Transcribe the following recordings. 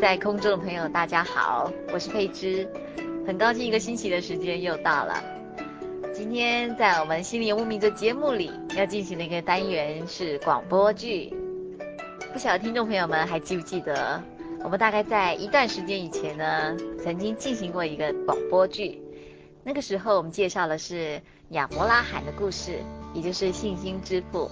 在空中的朋友，大家好，我是佩芝，很高兴一个星期的时间又到了。今天在我们心灵游牧民族节目里要进行的一个单元是广播剧。不晓得听众朋友们还记不记得，我们大概在一段时间以前呢，曾经进行过一个广播剧。那个时候我们介绍的是亚伯拉罕的故事，也就是信心之父。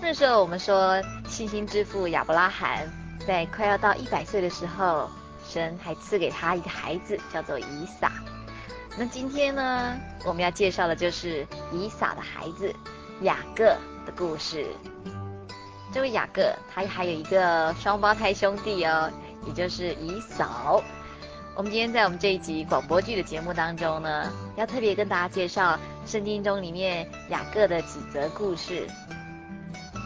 那时候我们说信心之父亚伯拉罕。在快要到一百岁的时候，神还赐给他一个孩子，叫做以撒。那今天呢，我们要介绍的就是以撒的孩子雅各的故事。这位雅各，他还有一个双胞胎兄弟哦，也就是以扫。我们今天在我们这一集广播剧的节目当中呢，要特别跟大家介绍圣经中里面雅各的几则故事。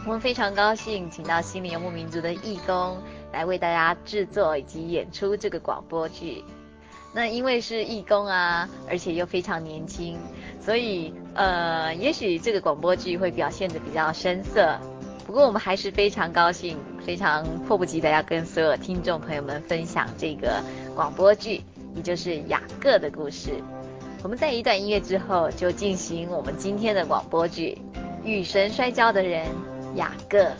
我们非常高兴，请到心灵游牧民族的义工来为大家制作以及演出这个广播剧。那因为是义工啊，而且又非常年轻，所以呃，也许这个广播剧会表现得比较生涩。不过我们还是非常高兴，非常迫不及待要跟所有听众朋友们分享这个广播剧，也就是雅各的故事。我们在一段音乐之后，就进行我们今天的广播剧《与神摔跤的人》。雅戈。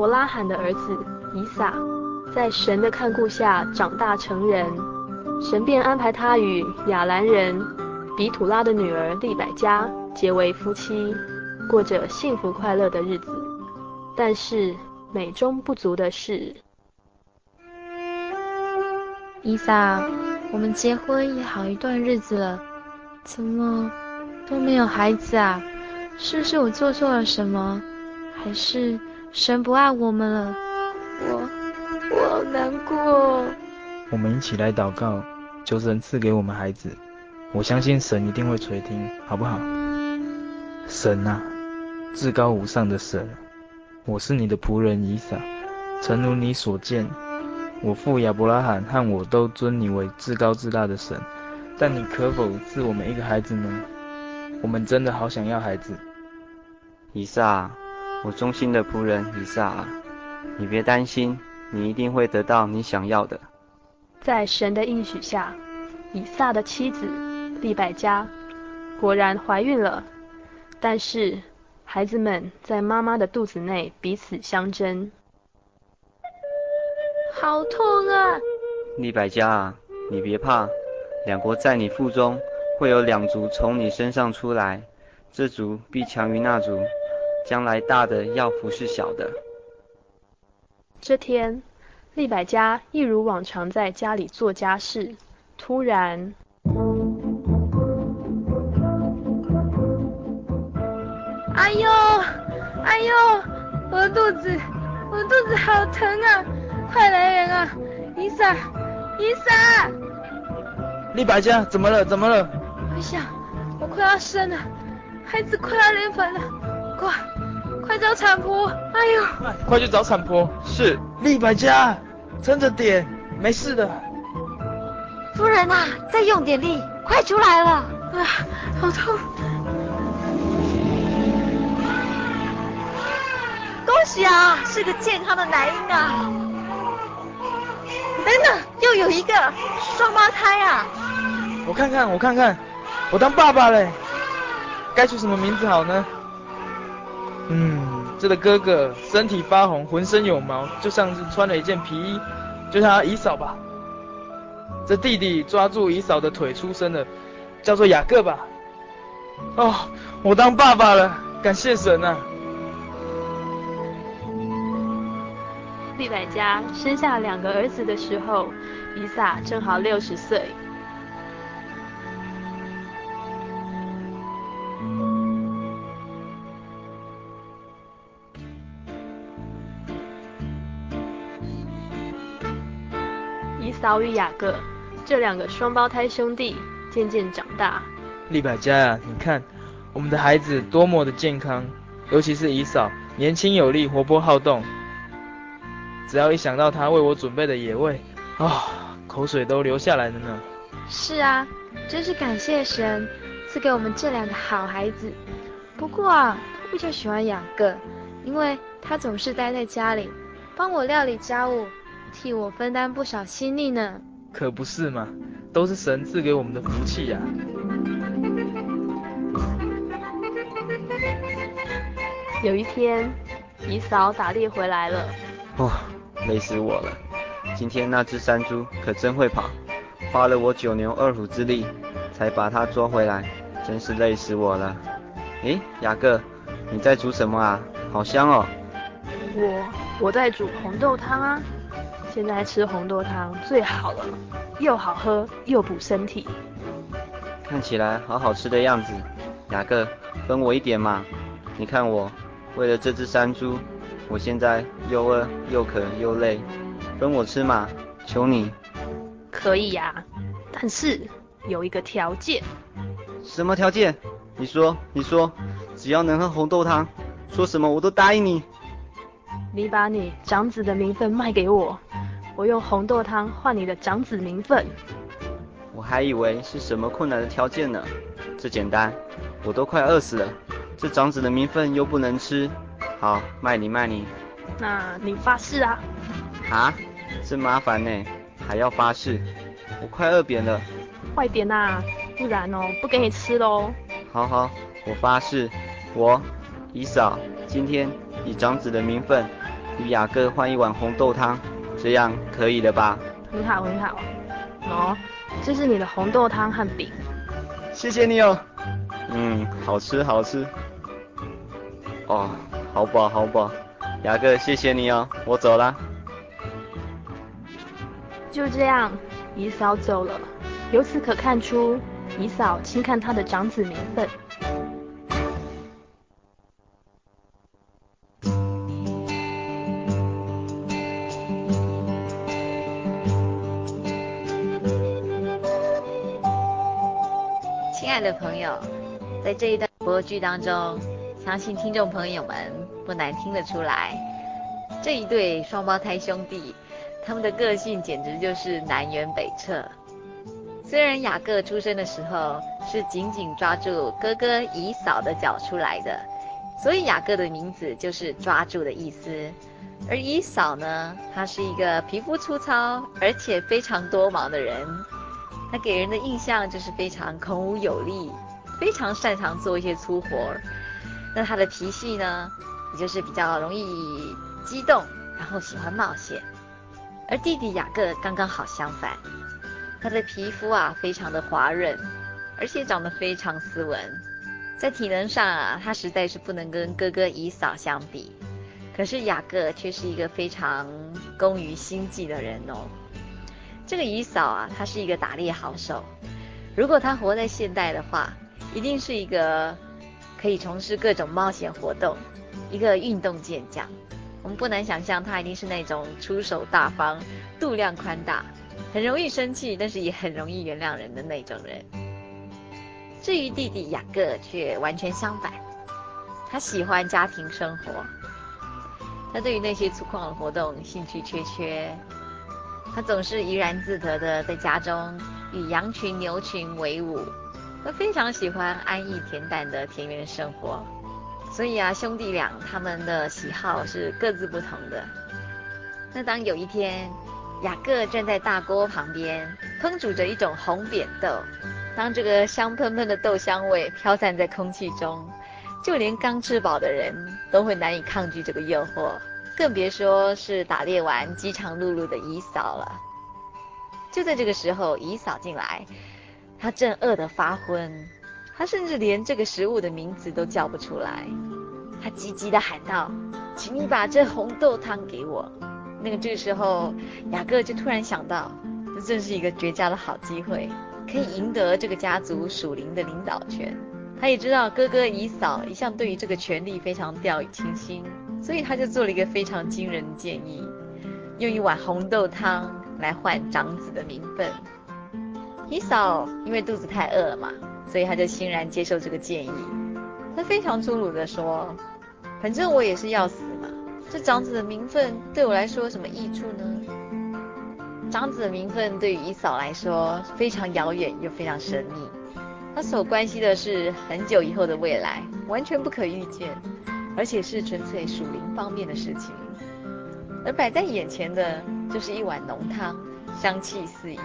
伯拉罕的儿子以撒，在神的看顾下长大成人，神便安排他与亚兰人、比土拉的女儿利百加结为夫妻，过着幸福快乐的日子。但是美中不足的是，以撒，我们结婚也好一段日子了，怎么都没有孩子啊？是不是我做错了什么？还是神不爱我们了？我我好难过。我们一起来祷告，求神赐给我们孩子。我相信神一定会垂听，好不好？神啊，至高无上的神，我是你的仆人以撒，诚如你所见，我父亚伯拉罕和我都尊你为至高至大的神。但你可否赐我们一个孩子呢？我们真的好想要孩子。以撒，我忠心的仆人以撒，你别担心，你一定会得到你想要的。在神的应许下，以撒的妻子利百加果然怀孕了。但是孩子们在妈妈的肚子内彼此相争，好痛啊！利百加啊，你别怕，两国在你腹中会有两族从你身上出来，这族必强于那族，将来大的要服侍小的。这天。利百加一如往常在家里做家事，突然，哎呦，哎呦，我的肚子，我的肚子好疼啊！快来人啊！以撒，以撒！利百加，怎么了？怎么了？我想，我快要生了，孩子快要临盆了，快！快找产婆！哎呦，快去找产婆！是，厉百家，撑着点，没事的。夫人啊，再用点力，快出来了！啊，好痛！恭喜啊，是个健康的男婴啊！等等，又有一个双胞胎啊！我看看，我看看，我当爸爸嘞，该取什么名字好呢？嗯，这个哥哥身体发红，浑身有毛，就像是穿了一件皮衣，就叫他以扫吧。这弟弟抓住以扫的腿出生的，叫做雅各吧。哦，我当爸爸了，感谢神啊！利百加生下两个儿子的时候，以撒正好六十岁。扫与雅各这两个双胞胎兄弟渐渐长大。利百加呀，你看我们的孩子多么的健康，尤其是以扫，年轻有力，活泼好动。只要一想到他为我准备的野味，啊、哦，口水都流下来了呢。是啊，真是感谢神赐给我们这两个好孩子。不过啊，我比较喜欢雅各，因为他总是待在家里，帮我料理家务。替我分担不少心力呢，可不是嘛，都是神赐给我们的福气呀、啊。有一天，姨嫂打猎回来了，哦，累死我了。今天那只山猪可真会跑，花了我九牛二虎之力才把它捉回来，真是累死我了。诶，雅各，你在煮什么啊？好香哦。我我在煮红豆汤啊。现在吃红豆汤最好了，又好喝又补身体。看起来好好吃的样子，雅各，分我一点嘛。你看我，为了这只山猪，我现在又饿又渴又累，分我吃嘛，求你。可以呀，但是有一个条件。什么条件？你说，你说，只要能喝红豆汤，说什么我都答应你。你把你长子的名分卖给我。我用红豆汤换你的长子名分，我还以为是什么困难的条件呢，这简单，我都快饿死了，这长子的名分又不能吃，好，卖你卖你，那你发誓啊？啊，真麻烦呢，还要发誓，我快饿扁了，快点呐、啊，不然哦不给你吃喽。好好，我发誓，我姨嫂今天以长子的名分与雅各换一碗红豆汤。这样可以了吧？很好很好，喏，这是你的红豆汤和饼。谢谢你哦。嗯，好吃好吃。哦，好饱好饱。雅哥，谢谢你哦，我走啦。就这样，姨嫂走了。由此可看出，姨嫂轻看他的长子名分。的朋友，在这一段播剧当中，相信听众朋友们不难听得出来，这一对双胞胎兄弟，他们的个性简直就是南辕北辙。虽然雅各出生的时候是紧紧抓住哥哥以扫的脚出来的，所以雅各的名字就是抓住的意思。而以扫呢，他是一个皮肤粗糙而且非常多毛的人。他给人的印象就是非常孔武有力，非常擅长做一些粗活。那他的脾气呢，也就是比较容易激动，然后喜欢冒险。而弟弟雅各刚刚好相反，他的皮肤啊非常的滑润，而且长得非常斯文。在体能上啊，他实在是不能跟哥哥以扫相比。可是雅各却是一个非常工于心计的人哦。这个姨嫂啊，他是一个打猎好手。如果他活在现代的话，一定是一个可以从事各种冒险活动，一个运动健将。我们不难想象，他一定是那种出手大方、度量宽大、很容易生气，但是也很容易原谅人的那种人。至于弟弟雅各，却完全相反，他喜欢家庭生活，他对于那些粗犷的活动兴趣缺缺。他总是怡然自得的在家中与羊群、牛群为伍。他非常喜欢安逸恬淡的田园生活。所以啊，兄弟俩他们的喜好是各自不同的。那当有一天，雅各站在大锅旁边烹煮着一种红扁豆，当这个香喷喷的豆香味飘散在空气中，就连刚吃饱的人都会难以抗拒这个诱惑。更别说是打猎完饥肠辘辘的姨嫂了。就在这个时候，姨嫂进来，她正饿得发昏，她甚至连这个食物的名字都叫不出来。她急急地喊道：“请你把这红豆汤给我。”那个这个时候，雅各就突然想到，这正是一个绝佳的好机会，可以赢得这个家族属灵的领导权。他也知道哥哥姨嫂一向对于这个权力非常掉以轻心。所以他就做了一个非常惊人的建议，用一碗红豆汤来换长子的名分。以扫因为肚子太饿了嘛，所以他就欣然接受这个建议。他非常粗鲁地说：“反正我也是要死嘛，这长子的名分对我来说有什么益处呢？”长子的名分对于以扫来说非常遥远又非常神秘，他所关心的是很久以后的未来，完全不可预见。而且是纯粹属灵方面的事情，而摆在眼前的就是一碗浓汤，香气四溢。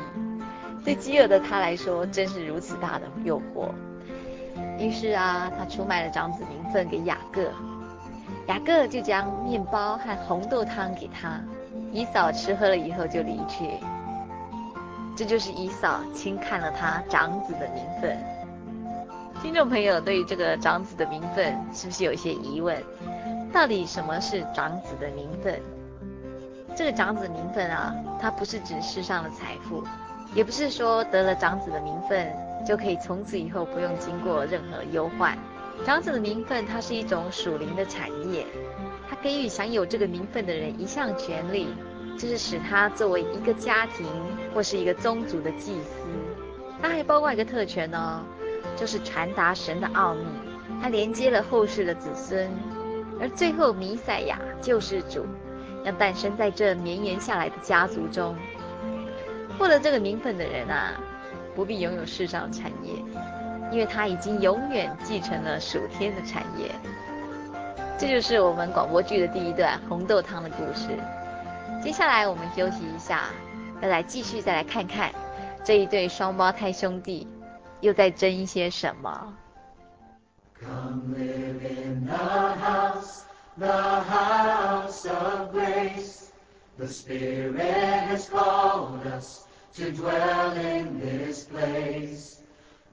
对饥饿的他来说，真是如此大的诱惑。于是啊，他出卖了长子名分给雅各，雅各就将面包和红豆汤给他。以嫂吃喝了以后就离去。这就是以嫂轻看了他长子的名分。听众朋友，对于这个长子的名分，是不是有一些疑问？到底什么是长子的名分？这个长子名分啊，它不是指世上的财富，也不是说得了长子的名分就可以从此以后不用经过任何忧患。长子的名分，它是一种属灵的产业，它给予享有这个名分的人一项权利，就是使他作为一个家庭或是一个宗族的祭司。它还包括一个特权哦。就是传达神的奥秘，它连接了后世的子孙，而最后弥赛亚救世主要诞生在这绵延下来的家族中。获得这个名分的人啊，不必拥有世上的产业，因为他已经永远继承了属天的产业。这就是我们广播剧的第一段红豆汤的故事。接下来我们休息一下，要来继续再来看看这一对双胞胎兄弟。又在争一些什么？Come live in the house, the house of grace. The Spirit has called us to dwell in this place.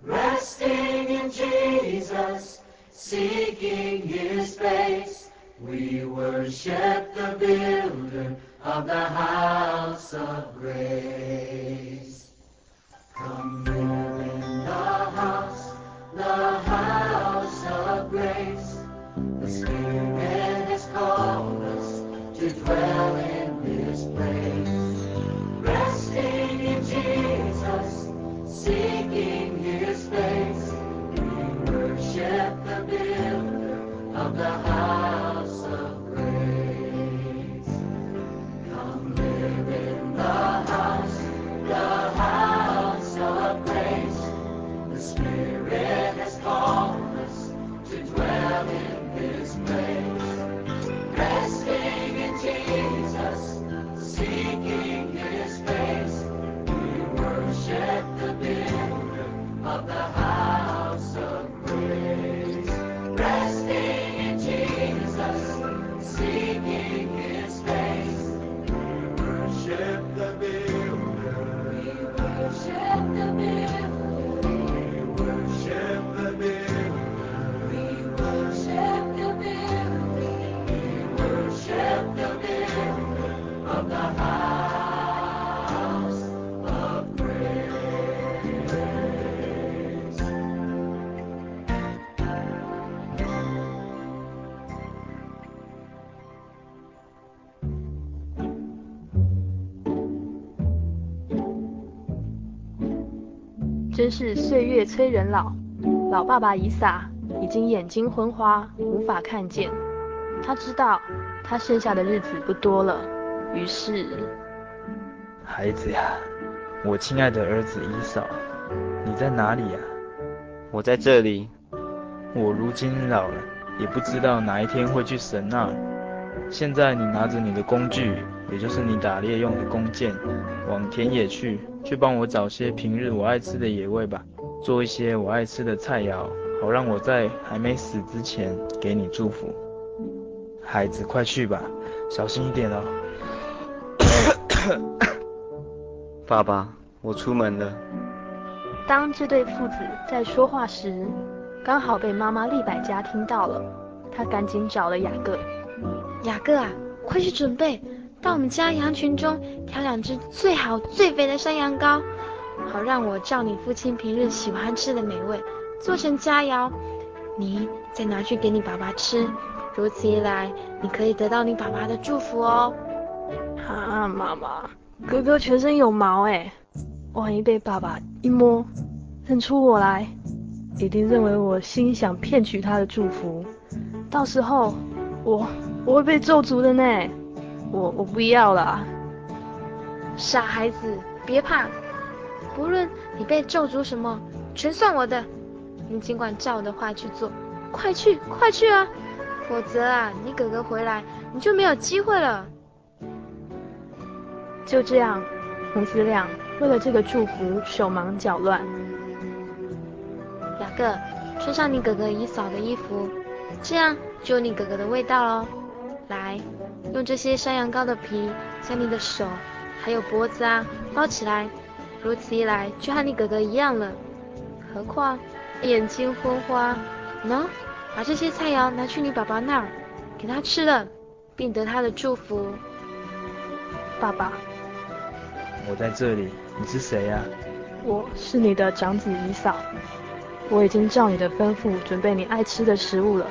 Resting in Jesus, seeking his face, we worship the builder of the house of grace. Come in the house, the house of grace. The Spirit has called 真是岁月催人老，老爸爸伊撒已经眼睛昏花，无法看见。他知道他剩下的日子不多了，于是，孩子呀，我亲爱的儿子伊萨，你在哪里呀？我在这里。我如今老了，也不知道哪一天会去神那儿。现在你拿着你的工具，也就是你打猎用的弓箭，往田野去，去帮我找些平日我爱吃的野味吧，做一些我爱吃的菜肴，好让我在还没死之前给你祝福。孩子，快去吧，小心一点哦。爸爸，我出门了。当这对父子在说话时，刚好被妈妈利百加听到了，她赶紧找了雅各。雅各啊，快去准备，到我们家羊群中挑两只最好最肥的山羊羔，好让我照你父亲平日喜欢吃的美味做成佳肴，你再拿去给你爸爸吃。如此一来，你可以得到你爸爸的祝福哦。啊，妈妈，哥哥全身有毛哎，万一被爸爸一摸，认出我来，一定认为我心想骗取他的祝福，到时候我我会被咒诅的呢。我我不要了。傻孩子，别怕，不论你被咒诅什么，全算我的。你尽管照我的话去做，快去快去啊！否则啊，你哥哥回来，你就没有机会了。就这样，母子俩为了这个祝福手忙脚乱。雅各，穿上你哥哥姨嫂的衣服，这样就有你哥哥的味道喽。来，用这些山羊羔的皮将你的手还有脖子啊包起来，如此一来就和你哥哥一样了。何况眼睛昏花，喏。把这些菜肴拿去你爸爸那儿，给他吃了，并得他的祝福。爸爸，我在这里，你是谁呀？我是你的长子姨嫂，我已经照你的吩咐准备你爱吃的食物了。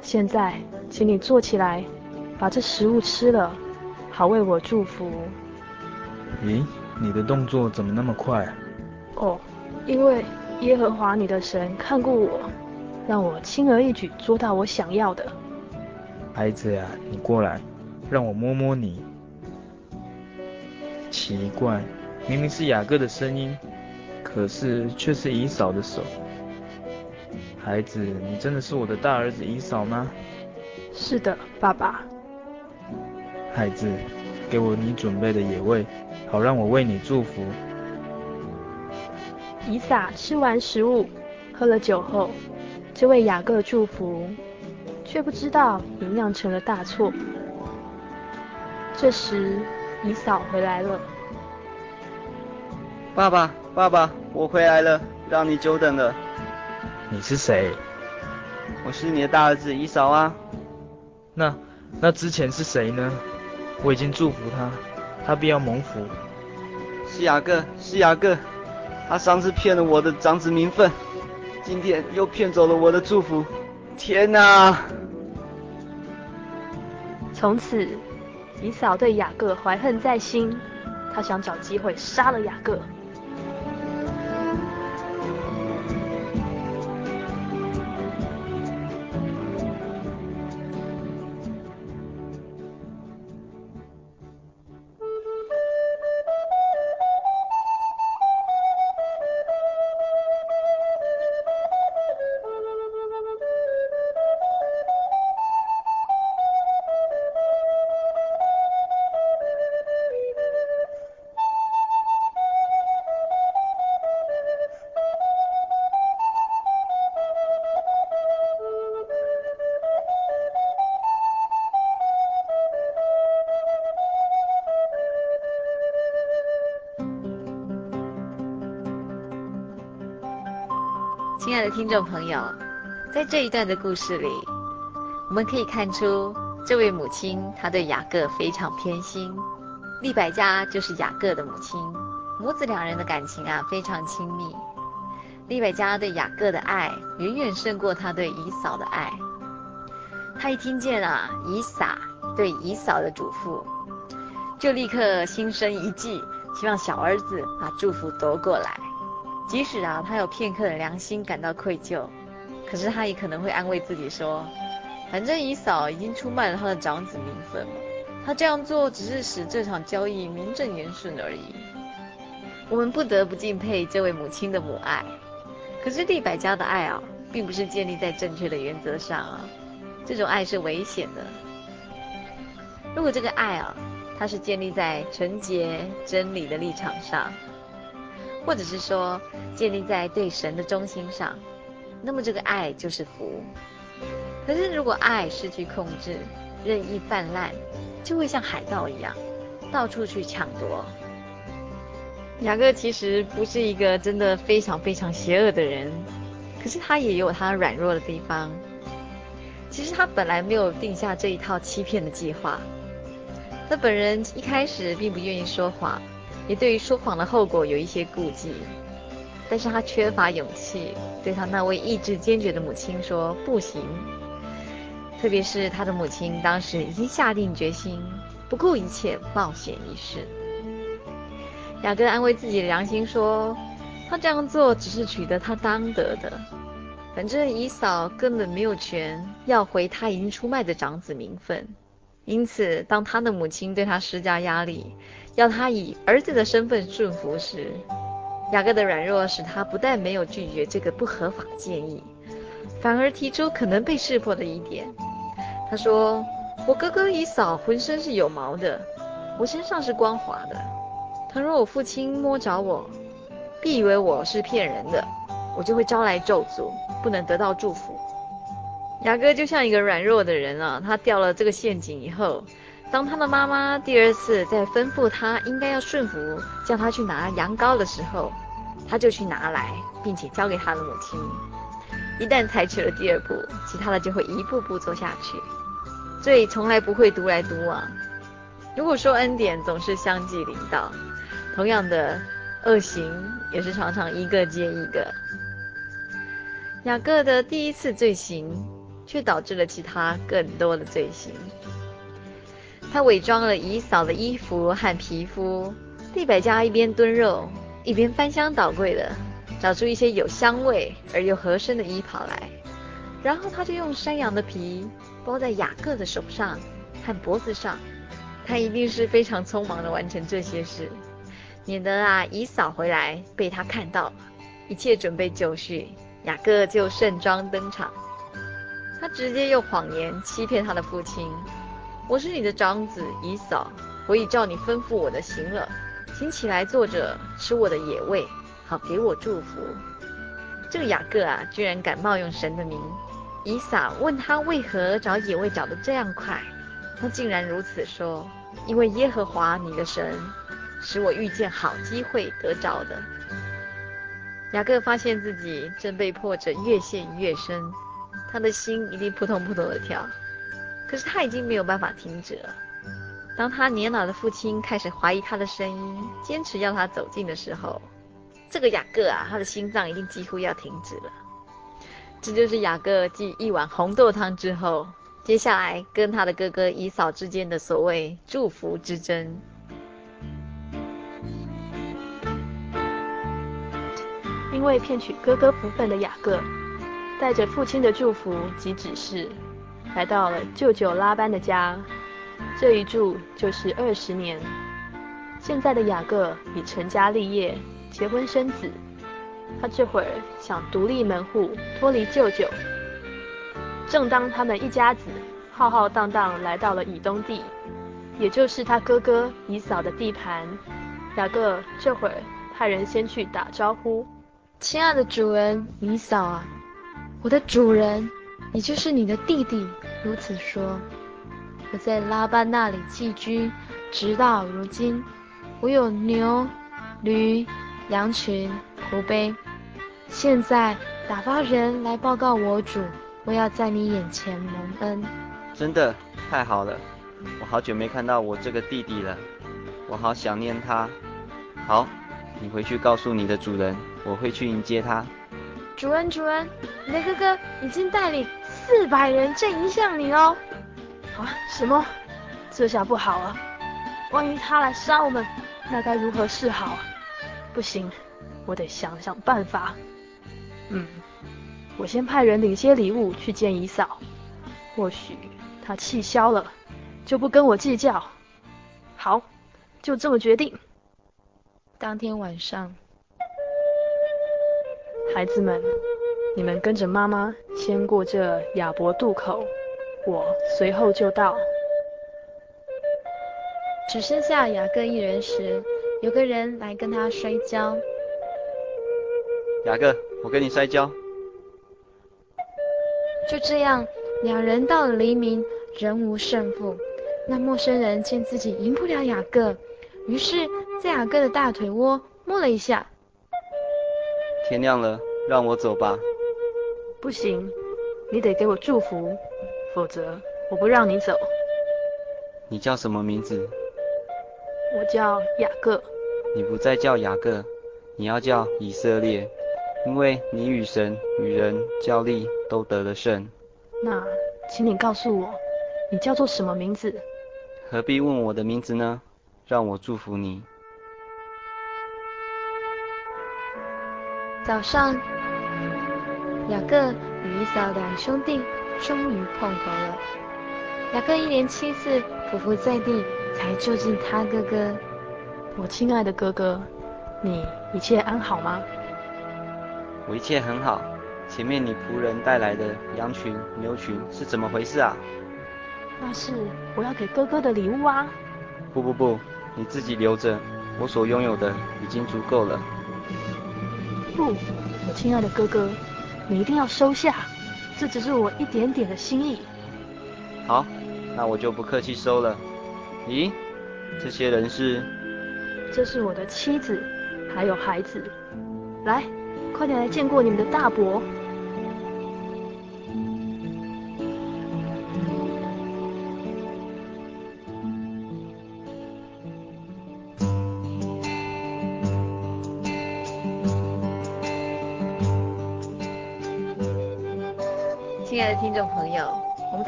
现在，请你坐起来，把这食物吃了，好为我祝福。咦，你的动作怎么那么快啊？哦，因为耶和华你的神看顾我。让我轻而易举捉到我想要的。孩子呀，你过来，让我摸摸你。奇怪，明明是雅各的声音，可是却是以嫂的手。孩子，你真的是我的大儿子以嫂吗？是的，爸爸。孩子，给我你准备的野味，好让我为你祝福。以撒吃完食物，喝了酒后。这位雅各祝福，却不知道已酿成了大错。这时，以嫂回来了。爸爸，爸爸，我回来了。让你久等了。你是谁？我是你的大儿子以嫂啊。那那之前是谁呢？我已经祝福他，他必要蒙福。是雅各，是雅各，他上次骗了我的长子名分，今天又骗走了我的祝福。天哪！从此，以扫对雅各怀恨在心，他想找机会杀了雅各。听众朋友，在这一段的故事里，我们可以看出这位母亲她对雅各非常偏心。利百加就是雅各的母亲，母子两人的感情啊非常亲密。利百加对雅各的爱远远胜过他对以扫的爱。他一听见啊以撒对以扫的嘱咐，就立刻心生一计，希望小儿子把祝福夺过来。即使啊，他有片刻的良心感到愧疚，可是他也可能会安慰自己说，反正以嫂已经出卖了他的长子名分，他这样做只是使这场交易名正言顺而已。我们不得不敬佩这位母亲的母爱，可是利百家的爱啊，并不是建立在正确的原则上啊，这种爱是危险的。如果这个爱啊，它是建立在纯洁真理的立场上。或者是说建立在对神的忠心上，那么这个爱就是福。可是如果爱失去控制，任意泛滥，就会像海盗一样，到处去抢夺。雅各其实不是一个真的非常非常邪恶的人，可是他也有他软弱的地方。其实他本来没有定下这一套欺骗的计划，他本人一开始并不愿意说谎。也对于说谎的后果有一些顾忌，但是他缺乏勇气，对他那位意志坚决的母亲说不行。特别是他的母亲当时已经下定决心，不顾一切冒险一试。雅各安慰自己的良心说，他这样做只是取得他当得的，反正以嫂根本没有权要回他已经出卖的长子名分。因此，当他的母亲对他施加压力，要他以儿子的身份顺服时，雅各的软弱使他不但没有拒绝这个不合法建议，反而提出可能被识破的疑点。他说：“我哥哥以扫浑身是有毛的，我身上是光滑的。倘若我父亲摸着我，必以为我是骗人的，我就会招来咒诅，不能得到祝福。”雅各就像一个软弱的人啊，他掉了这个陷阱以后。当他的妈妈第二次在吩咐他应该要顺服，叫他去拿羊羔的时候，他就去拿来，并且交给他的母亲。一旦采取了第二步，其他的就会一步步做下去。罪从来不会独来独往。如果说恩典总是相继临到，同样的恶行也是常常一个接一个。雅各的第一次罪行，却导致了其他更多的罪行。他伪装了姨嫂的衣服和皮肤，利百加一边炖肉，一边翻箱倒柜的找出一些有香味而又合身的衣袍来，然后他就用山羊的皮包在雅各的手上和脖子上。他一定是非常匆忙的完成这些事，免得啊以扫回来被他看到。一切准备就绪，雅各就盛装登场。他直接用谎言欺骗他的父亲。我是你的长子以扫，我已照你吩咐我的行了，请起来坐着吃我的野味，好给我祝福。这个雅各啊，居然敢冒用神的名。以扫问他为何找野味找得这样快，他竟然如此说：因为耶和华你的神使我遇见好机会得着的。雅各发现自己正被迫着越陷越深，他的心一定扑通扑通的跳。可是他已经没有办法停止了。当他年老的父亲开始怀疑他的声音，坚持要他走近的时候，这个雅各啊，他的心脏已经几乎要停止了。这就是雅各继一碗红豆汤之后，接下来跟他的哥哥以扫之间的所谓祝福之争。因为骗取哥哥福分的雅各，带着父亲的祝福及指示，来到了舅舅拉班的家，这一住就是二十年。现在的雅各已成家立业，结婚生子，他这会儿想独立门户，脱离舅舅。正当他们一家子浩浩荡荡来到了以东地，也就是他哥哥以扫的地盘，雅各这会儿派人先去打招呼。亲爱的主人以扫啊，我的主人，也就是你的弟弟，如此说。我在拉班那里寄居，直到如今。我有牛、驴、羊群、仆婢。现在打发人来报告我主，我要在你眼前蒙恩。真的太好了，我好久没看到我这个弟弟了，我好想念他。好。你回去告诉你的主人，我会去迎接他。主人，主人，你的哥哥已经带领四百人正迎向你哦。啊，什么？这下不好了，万一他来杀我们，那该如何是好？不行，我得想想办法。嗯，我先派人领些礼物去见姨嫂，或许他气消了，就不跟我计较。好，就这么决定。当天晚上，孩子们，你们跟着妈妈先过这雅博渡口，我随后就到。只剩下雅各一人时，有个人来跟他摔跤。雅各，我跟你摔跤。就这样，两人到了黎明，仍无胜负。那陌生人见自己赢不了雅各，于是。在雅各的大腿窝摸了一下。天亮了，让我走吧。不行，你得给我祝福，否则我不让你走。你叫什么名字？我叫雅各。你不再叫雅各，你要叫以色列，因为你与神与人较力都得了胜。那，请你告诉我，你叫做什么名字？何必问我的名字呢？让我祝福你。早上，雅各与以扫两兄弟终于碰头了。雅各一连七次匍匐在地，才就近他哥哥。我亲爱的哥哥，你一切安好吗？我一切很好。前面你仆人带来的羊群、牛群是怎么回事啊？那是我要给哥哥的礼物啊。不不不，你自己留着，我所拥有的已经足够了。不，我亲爱的哥哥，你一定要收下，这只是我一点点的心意。好，那我就不客气收了。咦，这些人是？这是我的妻子，还有孩子。来，快点来见过你们的大伯。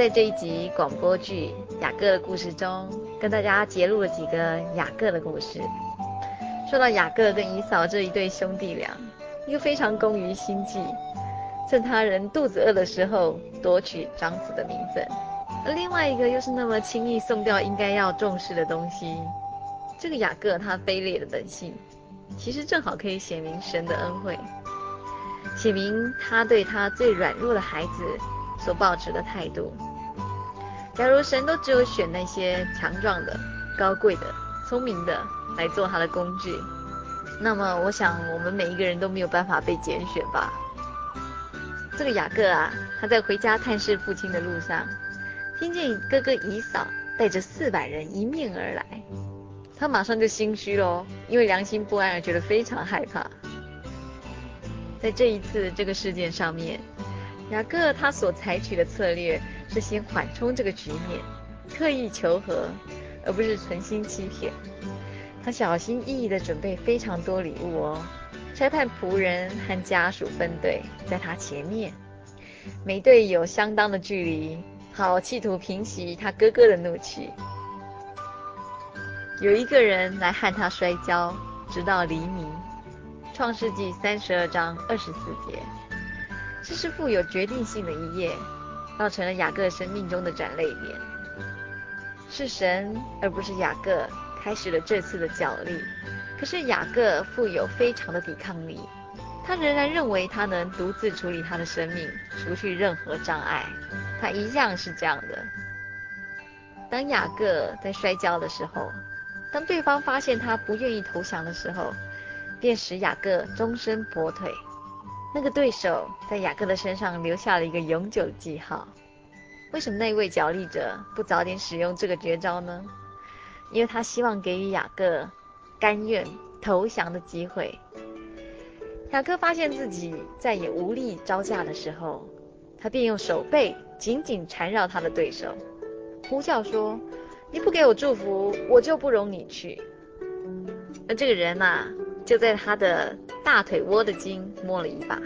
在这一集广播剧《雅各的故事》中，跟大家揭露了几个雅各的故事。说到雅各跟以扫这一对兄弟俩，一个非常工于心计，趁他人肚子饿的时候夺取长子的名分；而另外一个又是那么轻易送掉应该要重视的东西。这个雅各他卑劣的本性，其实正好可以显明神的恩惠。写明他对他最软弱的孩子所抱持的态度。假如神都只有选那些强壮的、高贵的、聪明的来做他的工具，那么我想我们每一个人都没有办法被拣选吧。这个雅各啊，他在回家探视父亲的路上，听见哥哥以扫带着四百人迎面而来，他马上就心虚喽，因为良心不安而觉得非常害怕。在这一次这个事件上面，雅各他所采取的策略是先缓冲这个局面，刻意求和，而不是存心欺骗。他小心翼翼地准备非常多礼物哦，差派仆人和家属分队在他前面，每队有相当的距离，好企图平息他哥哥的怒气。有一个人来和他摔跤，直到黎明。创世纪三十二章二十四节，这是富有决定性的一页，造成了雅各生命中的转捩点。是神而不是雅各开始了这次的角力，可是雅各富有非常的抵抗力，他仍然认为他能独自处理他的生命，除去任何障碍。他一向是这样的。当雅各在摔跤的时候，当对方发现他不愿意投降的时候，便使雅各终身跛腿。那个对手在雅各的身上留下了一个永久的记号。为什么那位角力者不早点使用这个绝招呢？因为他希望给予雅各甘愿投降的机会。雅各发现自己再也无力招架的时候，他便用手背紧紧缠绕他的对手，呼叫说：“你不给我祝福，我就不容你去。”那这个人呐、就在他的大腿窝的筋摸了一把，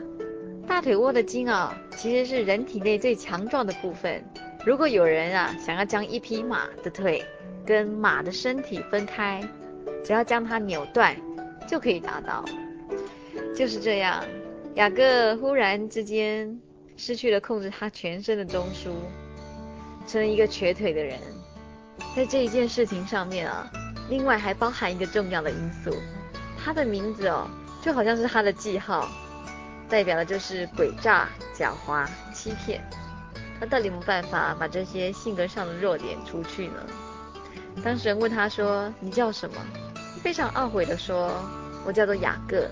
大腿窝的筋啊，其实是人体内最强壮的部分。如果有人啊想要将一匹马的腿跟马的身体分开，只要将它扭断，就可以达到。就是这样，雅各忽然之间失去了控制他全身的中枢，成了一个瘸腿的人。在这一件事情上面啊，另外还包含一个重要的因素。他的名字哦，就好像是他的记号，代表的就是诡诈、狡猾、欺骗。他到底有没有办法把这些性格上的弱点除去呢？当事人问他说：“你叫什么？”非常懊悔地说：“我叫做雅各。”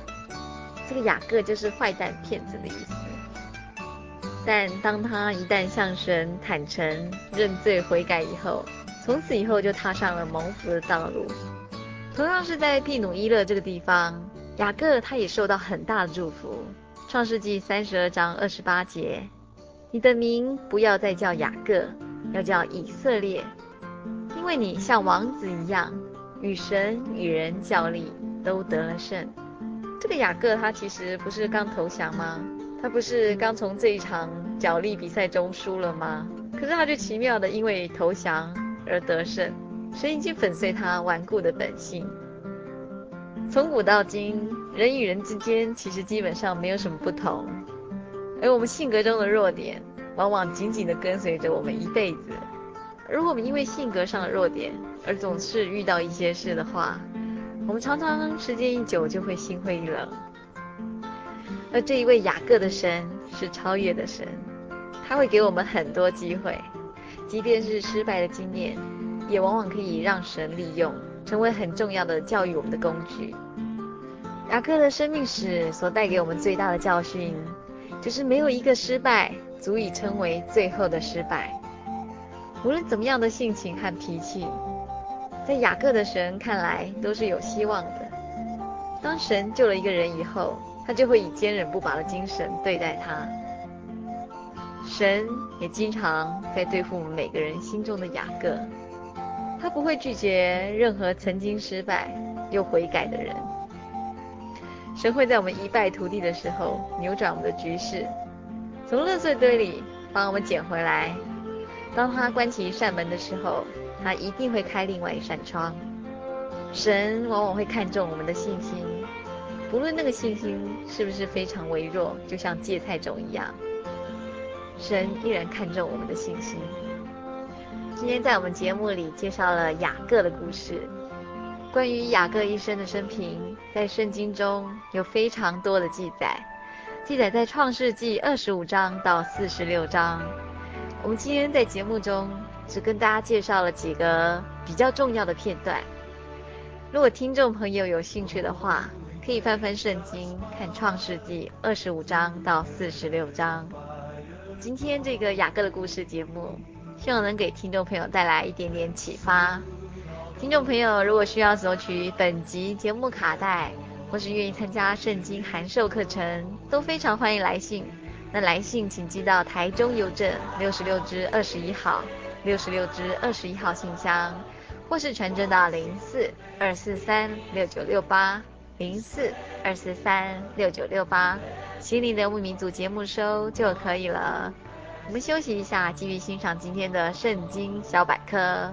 这个雅各就是坏蛋、骗子的意思。但当他一旦向神坦诚、认罪悔改以后，从此以后就踏上了蒙福的道路。同样是在庇努伊勒这个地方，雅各他也受到很大的祝福。创世纪三十二章二十八节，你的名不要再叫雅各，要叫以色列，因为你像王子一样，与神与人较力，都得了胜。这个雅各他其实不是刚投降吗？他不是刚从这一场角力比赛中输了吗？可是他就奇妙的因为投降而得胜。神已经粉碎他顽固的本性。从古到今，人与人之间其实基本上没有什么不同，而我们性格中的弱点，往往紧紧地跟随着我们一辈子。如果我们因为性格上的弱点而总是遇到一些事的话，我们常常时间一久就会心灰意冷。而这一位雅各的神是超越的神，他会给我们很多机会，即便是失败的经验。也往往可以让神利用，成为很重要的教育我们的工具。雅各的生命史所带给我们最大的教训，就是没有一个失败足以称为最后的失败。无论怎么样的性情和脾气，在雅各的神看来都是有希望的。当神救了一个人以后，他就会以坚韧不拔的精神对待他。神也经常在对付我们每个人心中的雅各。他不会拒绝任何曾经失败又悔改的人。神会在我们一败涂地的时候扭转我们的局势，从垃圾堆里帮我们捡回来。当他关起一扇门的时候，他一定会开另外一扇窗。神往往会看重我们的信心，不论那个信心是不是非常微弱，就像芥菜种一样，神依然看重我们的信心。今天在我们节目里介绍了雅各的故事。关于雅各一生的生平，在圣经中有非常多的记载，记载在创世纪二十五章到四十六章。我们今天在节目中只跟大家介绍了几个比较重要的片段。如果听众朋友有兴趣的话，可以翻翻圣经，看创世纪二十五章到四十六章。今天这个雅各的故事节目。希望能给听众朋友带来一点点启发。听众朋友，如果需要索取本集节目卡带，或是愿意参加圣经函授课程，都非常欢迎来信。那来信请寄到台中邮政六十六支二十一号，六十六支二十一号信箱，或是传真到零四二四三六九六八零四二四三六九六八，心灵的游牧民族节目收就可以了。我们休息一下，继续欣赏今天的圣经小百科。